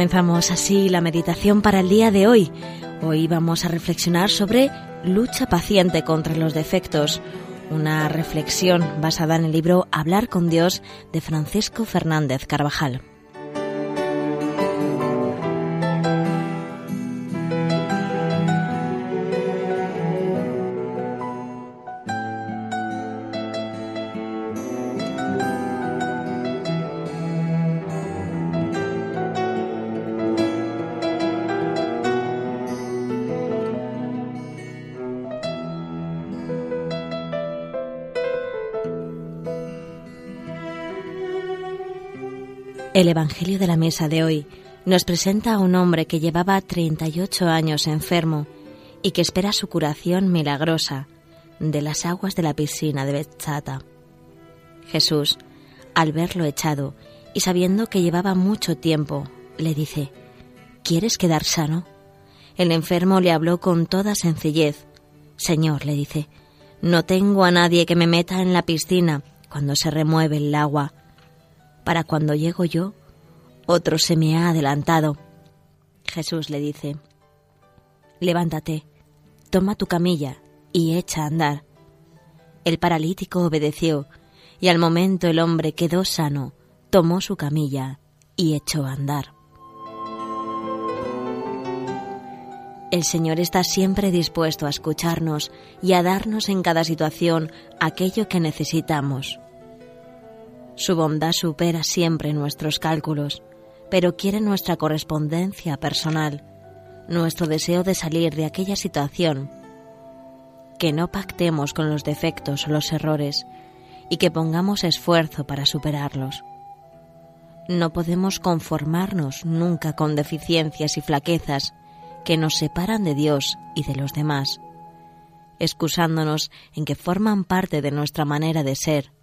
Comenzamos así la meditación para el día de hoy. Hoy vamos a reflexionar sobre lucha paciente contra los defectos, una reflexión basada en el libro Hablar con Dios de Francisco Fernández Carvajal. El Evangelio de la Mesa de hoy nos presenta a un hombre que llevaba 38 años enfermo y que espera su curación milagrosa de las aguas de la piscina de Bethzata. Jesús, al verlo echado y sabiendo que llevaba mucho tiempo, le dice, ¿Quieres quedar sano? El enfermo le habló con toda sencillez. Señor, le dice, no tengo a nadie que me meta en la piscina cuando se remueve el agua para cuando llego yo, otro se me ha adelantado. Jesús le dice, levántate, toma tu camilla y echa a andar. El paralítico obedeció, y al momento el hombre quedó sano, tomó su camilla y echó a andar. El Señor está siempre dispuesto a escucharnos y a darnos en cada situación aquello que necesitamos. Su bondad supera siempre nuestros cálculos, pero quiere nuestra correspondencia personal, nuestro deseo de salir de aquella situación. Que no pactemos con los defectos o los errores y que pongamos esfuerzo para superarlos. No podemos conformarnos nunca con deficiencias y flaquezas que nos separan de Dios y de los demás, excusándonos en que forman parte de nuestra manera de ser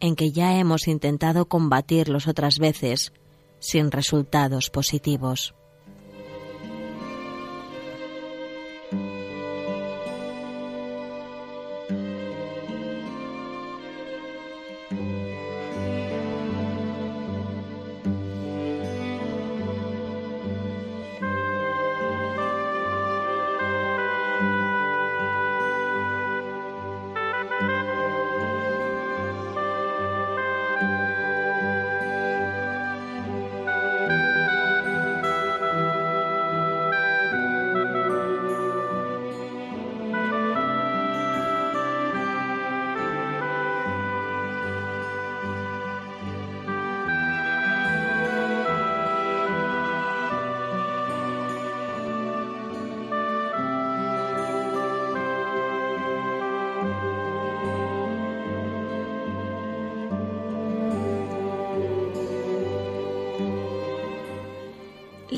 en que ya hemos intentado combatirlos otras veces sin resultados positivos.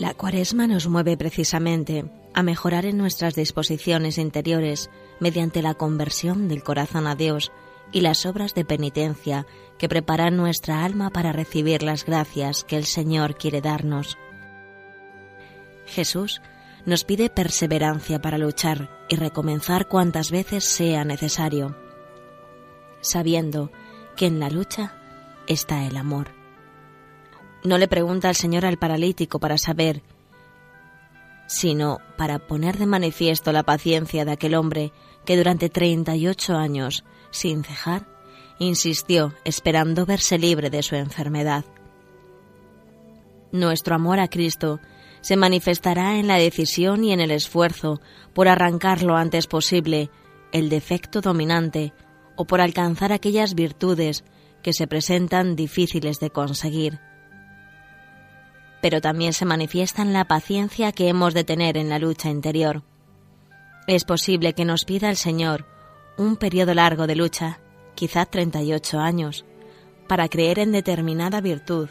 La cuaresma nos mueve precisamente a mejorar en nuestras disposiciones interiores mediante la conversión del corazón a Dios y las obras de penitencia que preparan nuestra alma para recibir las gracias que el Señor quiere darnos. Jesús nos pide perseverancia para luchar y recomenzar cuantas veces sea necesario, sabiendo que en la lucha está el amor. No le pregunta al Señor al paralítico para saber, sino para poner de manifiesto la paciencia de aquel hombre que durante 38 años, sin cejar, insistió esperando verse libre de su enfermedad. Nuestro amor a Cristo se manifestará en la decisión y en el esfuerzo por arrancar lo antes posible el defecto dominante o por alcanzar aquellas virtudes que se presentan difíciles de conseguir pero también se manifiesta en la paciencia que hemos de tener en la lucha interior. Es posible que nos pida el Señor un periodo largo de lucha, quizá 38 años, para creer en determinada virtud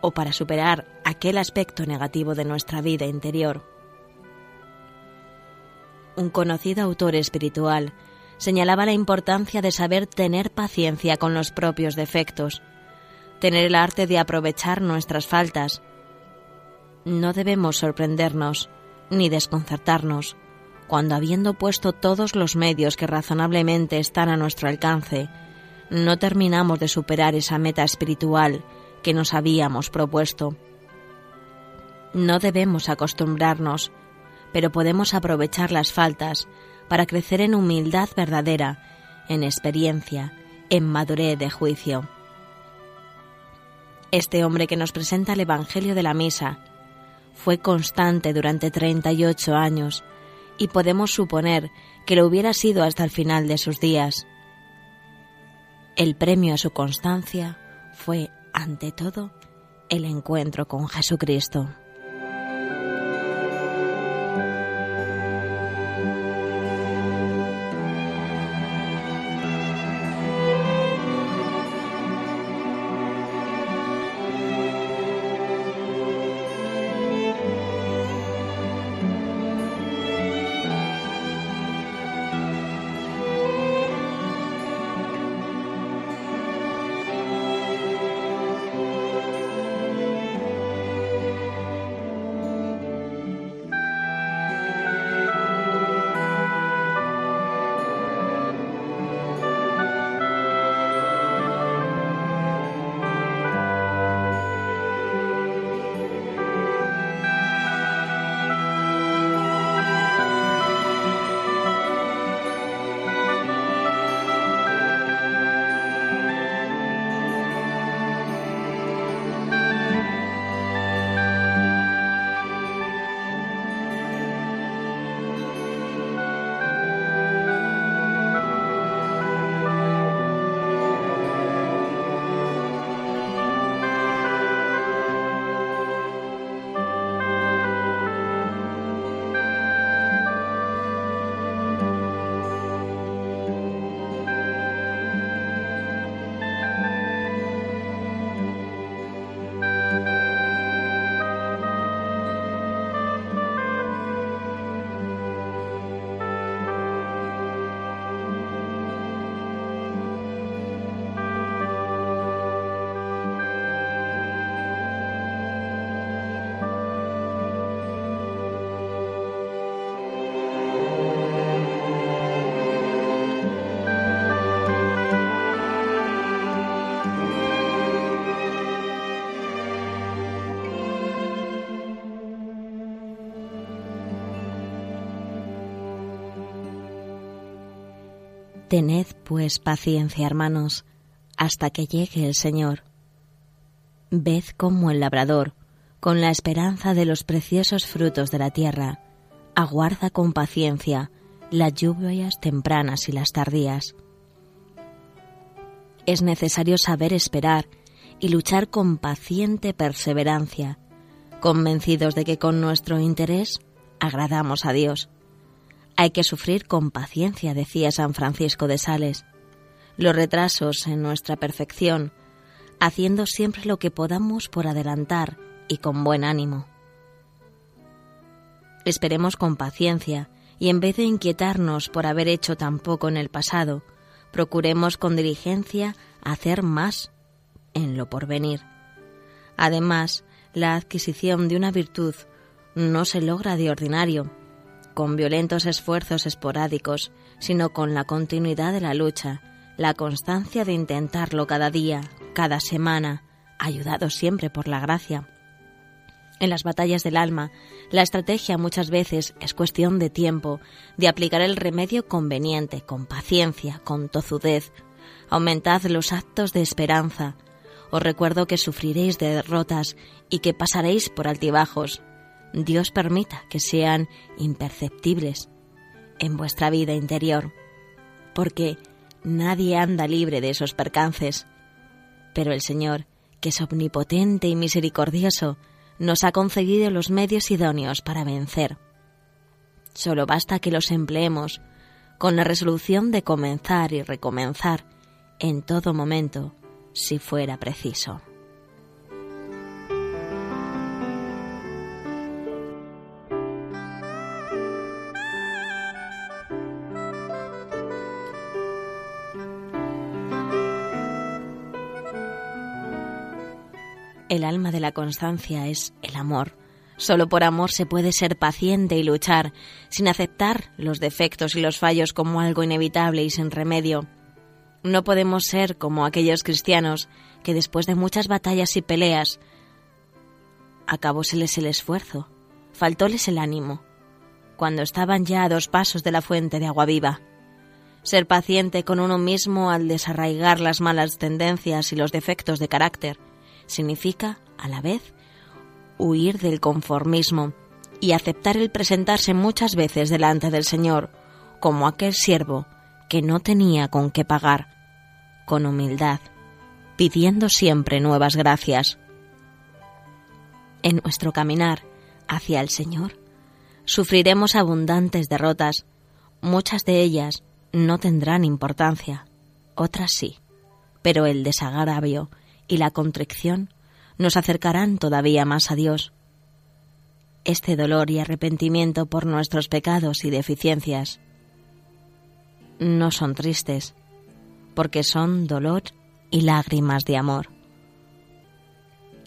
o para superar aquel aspecto negativo de nuestra vida interior. Un conocido autor espiritual señalaba la importancia de saber tener paciencia con los propios defectos, tener el arte de aprovechar nuestras faltas, no debemos sorprendernos ni desconcertarnos cuando habiendo puesto todos los medios que razonablemente están a nuestro alcance, no terminamos de superar esa meta espiritual que nos habíamos propuesto. No debemos acostumbrarnos, pero podemos aprovechar las faltas para crecer en humildad verdadera, en experiencia, en madurez de juicio. Este hombre que nos presenta el Evangelio de la Misa fue constante durante 38 años y podemos suponer que lo hubiera sido hasta el final de sus días. El premio a su constancia fue, ante todo, el encuentro con Jesucristo. Tened pues paciencia, hermanos, hasta que llegue el Señor. Ved cómo el labrador, con la esperanza de los preciosos frutos de la tierra, aguarda con paciencia las lluvias tempranas y las tardías. Es necesario saber esperar y luchar con paciente perseverancia, convencidos de que con nuestro interés agradamos a Dios hay que sufrir con paciencia, decía San Francisco de Sales, los retrasos en nuestra perfección, haciendo siempre lo que podamos por adelantar y con buen ánimo. Esperemos con paciencia y en vez de inquietarnos por haber hecho tan poco en el pasado, procuremos con diligencia hacer más en lo porvenir. Además, la adquisición de una virtud no se logra de ordinario, con violentos esfuerzos esporádicos, sino con la continuidad de la lucha, la constancia de intentarlo cada día, cada semana, ayudado siempre por la gracia. En las batallas del alma, la estrategia muchas veces es cuestión de tiempo, de aplicar el remedio conveniente, con paciencia, con tozudez. Aumentad los actos de esperanza. Os recuerdo que sufriréis derrotas y que pasaréis por altibajos, Dios permita que sean imperceptibles en vuestra vida interior, porque nadie anda libre de esos percances. Pero el Señor, que es omnipotente y misericordioso, nos ha concedido los medios idóneos para vencer. Solo basta que los empleemos con la resolución de comenzar y recomenzar en todo momento, si fuera preciso. El alma de la constancia es el amor. Solo por amor se puede ser paciente y luchar, sin aceptar los defectos y los fallos como algo inevitable y sin remedio. No podemos ser como aquellos cristianos que después de muchas batallas y peleas acabóseles el esfuerzo, faltóles el ánimo, cuando estaban ya a dos pasos de la fuente de agua viva. Ser paciente con uno mismo al desarraigar las malas tendencias y los defectos de carácter significa, a la vez, huir del conformismo y aceptar el presentarse muchas veces delante del Señor como aquel siervo que no tenía con qué pagar, con humildad, pidiendo siempre nuevas gracias. En nuestro caminar hacia el Señor, sufriremos abundantes derrotas, muchas de ellas no tendrán importancia, otras sí, pero el desagravio y la contrición nos acercarán todavía más a Dios. Este dolor y arrepentimiento por nuestros pecados y deficiencias no son tristes, porque son dolor y lágrimas de amor.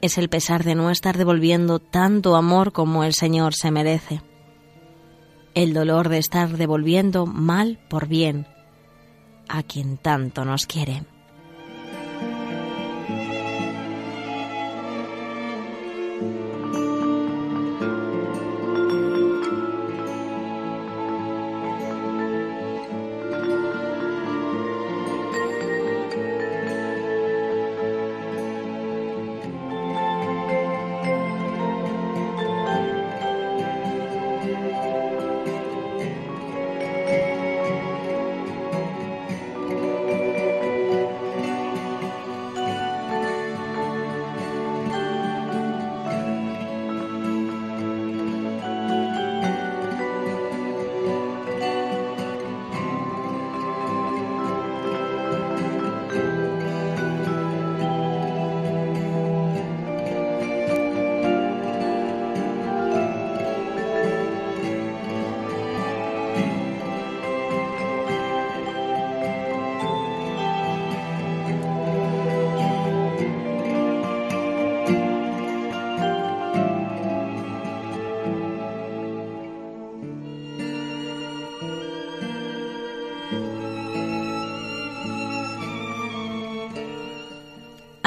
Es el pesar de no estar devolviendo tanto amor como el Señor se merece. El dolor de estar devolviendo mal por bien a quien tanto nos quiere.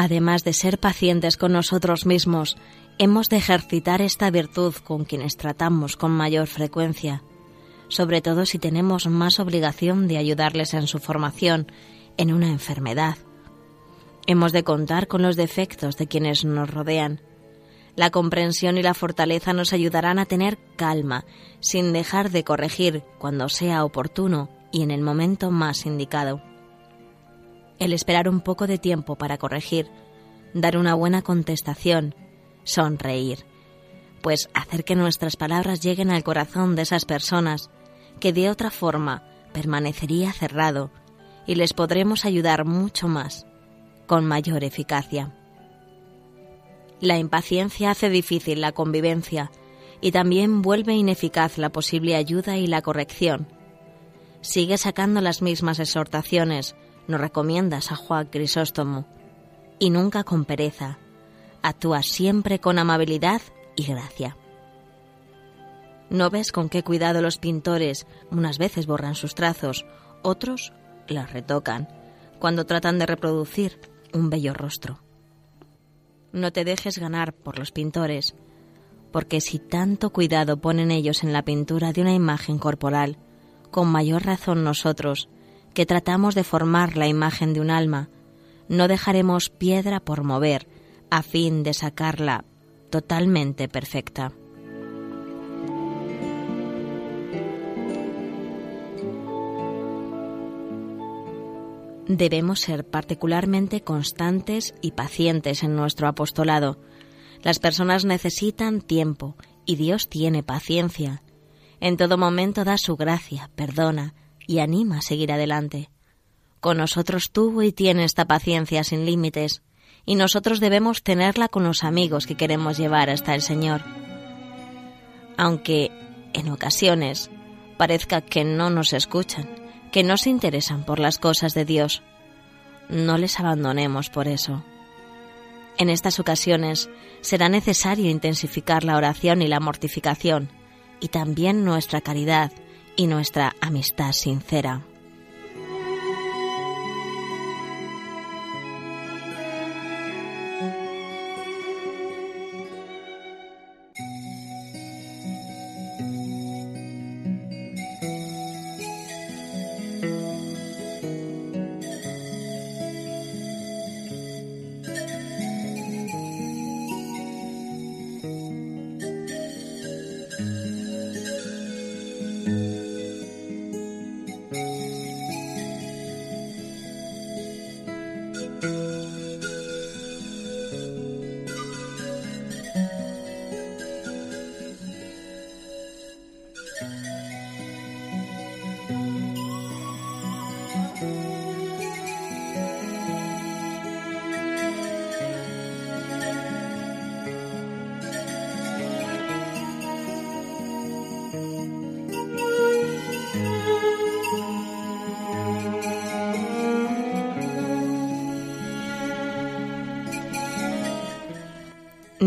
Además de ser pacientes con nosotros mismos, hemos de ejercitar esta virtud con quienes tratamos con mayor frecuencia, sobre todo si tenemos más obligación de ayudarles en su formación en una enfermedad. Hemos de contar con los defectos de quienes nos rodean. La comprensión y la fortaleza nos ayudarán a tener calma, sin dejar de corregir cuando sea oportuno y en el momento más indicado el esperar un poco de tiempo para corregir, dar una buena contestación, sonreír, pues hacer que nuestras palabras lleguen al corazón de esas personas que de otra forma permanecería cerrado y les podremos ayudar mucho más, con mayor eficacia. La impaciencia hace difícil la convivencia y también vuelve ineficaz la posible ayuda y la corrección. Sigue sacando las mismas exhortaciones, nos recomiendas a Juan Crisóstomo, y nunca con pereza. Actúa siempre con amabilidad y gracia. ¿No ves con qué cuidado los pintores unas veces borran sus trazos, otros los retocan, cuando tratan de reproducir un bello rostro? No te dejes ganar por los pintores, porque si tanto cuidado ponen ellos en la pintura de una imagen corporal, con mayor razón nosotros, que tratamos de formar la imagen de un alma, no dejaremos piedra por mover a fin de sacarla totalmente perfecta. Debemos ser particularmente constantes y pacientes en nuestro apostolado. Las personas necesitan tiempo y Dios tiene paciencia. En todo momento da su gracia, perdona, y anima a seguir adelante. Con nosotros tuvo y tiene esta paciencia sin límites, y nosotros debemos tenerla con los amigos que queremos llevar hasta el Señor. Aunque, en ocasiones, parezca que no nos escuchan, que no se interesan por las cosas de Dios, no les abandonemos por eso. En estas ocasiones será necesario intensificar la oración y la mortificación, y también nuestra caridad y nuestra amistad sincera.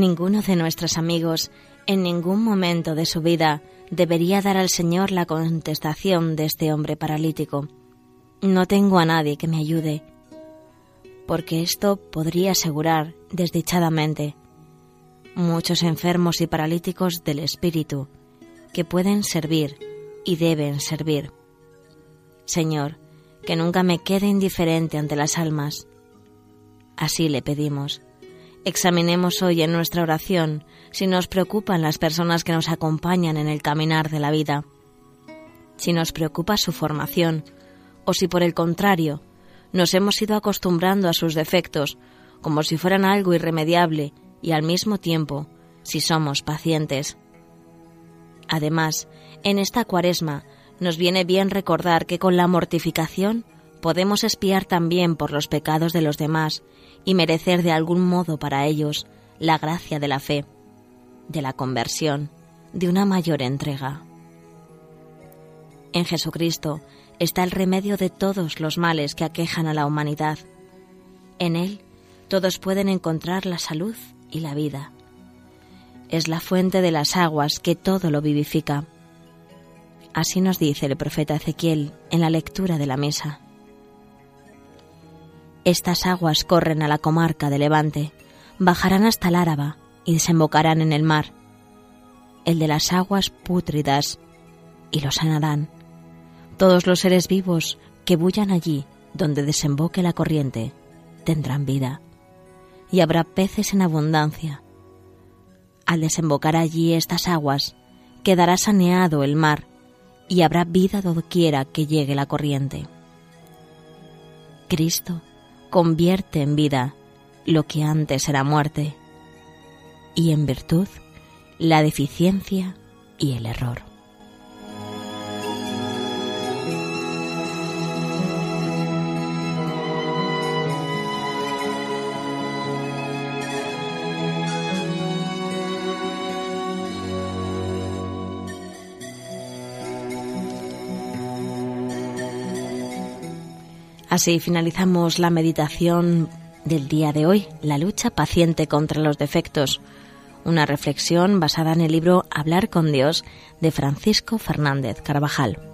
Ninguno de nuestros amigos en ningún momento de su vida debería dar al Señor la contestación de este hombre paralítico. No tengo a nadie que me ayude, porque esto podría asegurar desdichadamente muchos enfermos y paralíticos del espíritu que pueden servir y deben servir. Señor, que nunca me quede indiferente ante las almas. Así le pedimos. Examinemos hoy en nuestra oración si nos preocupan las personas que nos acompañan en el caminar de la vida, si nos preocupa su formación, o si por el contrario nos hemos ido acostumbrando a sus defectos como si fueran algo irremediable y al mismo tiempo si somos pacientes. Además, en esta cuaresma nos viene bien recordar que con la mortificación podemos espiar también por los pecados de los demás y merecer de algún modo para ellos la gracia de la fe, de la conversión, de una mayor entrega. En Jesucristo está el remedio de todos los males que aquejan a la humanidad. En Él todos pueden encontrar la salud y la vida. Es la fuente de las aguas que todo lo vivifica. Así nos dice el profeta Ezequiel en la lectura de la mesa. Estas aguas corren a la comarca de Levante, bajarán hasta el Áraba y desembocarán en el mar, el de las aguas pútridas, y lo sanarán. Todos los seres vivos que bullan allí donde desemboque la corriente tendrán vida y habrá peces en abundancia. Al desembocar allí estas aguas, quedará saneado el mar y habrá vida doquiera que llegue la corriente. Cristo convierte en vida lo que antes era muerte y en virtud la deficiencia y el error. Así finalizamos la meditación del día de hoy, la lucha paciente contra los defectos, una reflexión basada en el libro Hablar con Dios de Francisco Fernández Carvajal.